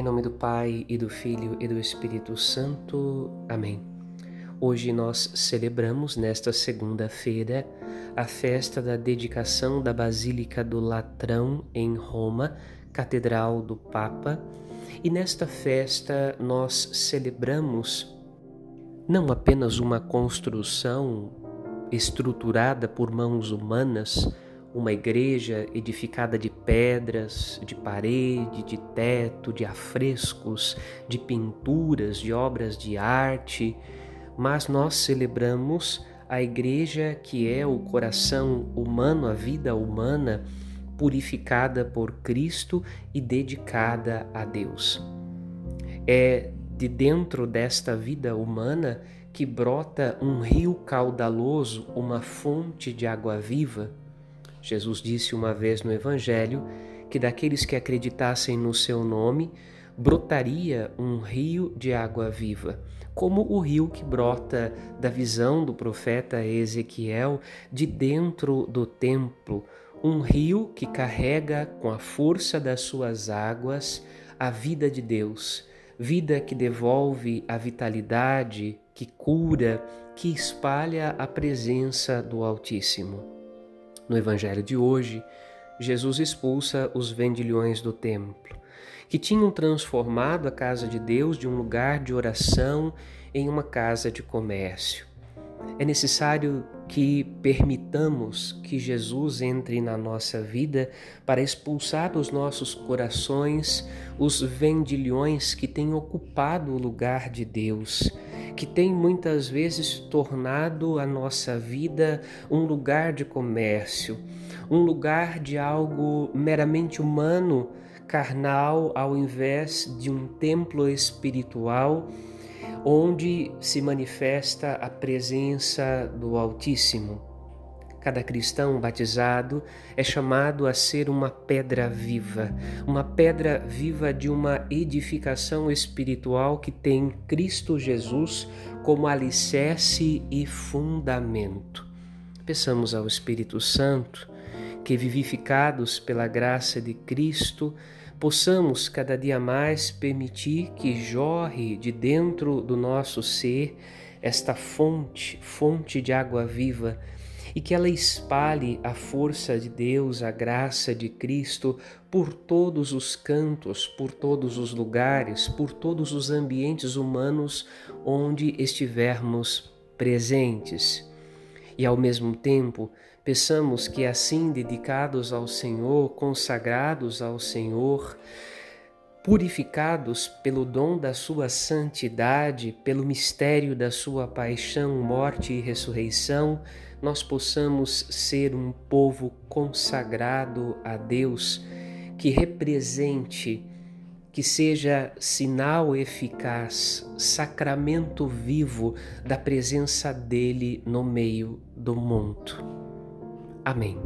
Em nome do Pai e do Filho e do Espírito Santo. Amém. Hoje nós celebramos, nesta segunda-feira, a festa da dedicação da Basílica do Latrão em Roma, Catedral do Papa. E nesta festa nós celebramos não apenas uma construção estruturada por mãos humanas, uma igreja edificada de pedras, de parede, de teto, de afrescos, de pinturas, de obras de arte, mas nós celebramos a igreja que é o coração humano, a vida humana, purificada por Cristo e dedicada a Deus. É de dentro desta vida humana que brota um rio caudaloso, uma fonte de água viva. Jesus disse uma vez no Evangelho que daqueles que acreditassem no seu nome brotaria um rio de água viva, como o rio que brota da visão do profeta Ezequiel de dentro do templo, um rio que carrega com a força das suas águas a vida de Deus, vida que devolve a vitalidade, que cura, que espalha a presença do Altíssimo. No Evangelho de hoje, Jesus expulsa os vendilhões do templo, que tinham transformado a casa de Deus de um lugar de oração em uma casa de comércio. É necessário que permitamos que Jesus entre na nossa vida para expulsar dos nossos corações os vendilhões que têm ocupado o lugar de Deus que tem muitas vezes tornado a nossa vida um lugar de comércio, um lugar de algo meramente humano, carnal, ao invés de um templo espiritual onde se manifesta a presença do Altíssimo. Cada cristão batizado é chamado a ser uma pedra viva, uma pedra viva de uma edificação espiritual que tem Cristo Jesus como alicerce e fundamento. Peçamos ao Espírito Santo que, vivificados pela graça de Cristo, possamos cada dia mais permitir que jorre de dentro do nosso ser esta fonte, fonte de água viva e que ela espalhe a força de Deus, a graça de Cristo por todos os cantos, por todos os lugares, por todos os ambientes humanos onde estivermos presentes. E ao mesmo tempo, peçamos que assim dedicados ao Senhor, consagrados ao Senhor, purificados pelo dom da sua santidade, pelo mistério da sua paixão, morte e ressurreição, nós possamos ser um povo consagrado a Deus, que represente, que seja sinal eficaz, sacramento vivo da presença dele no meio do mundo. Amém.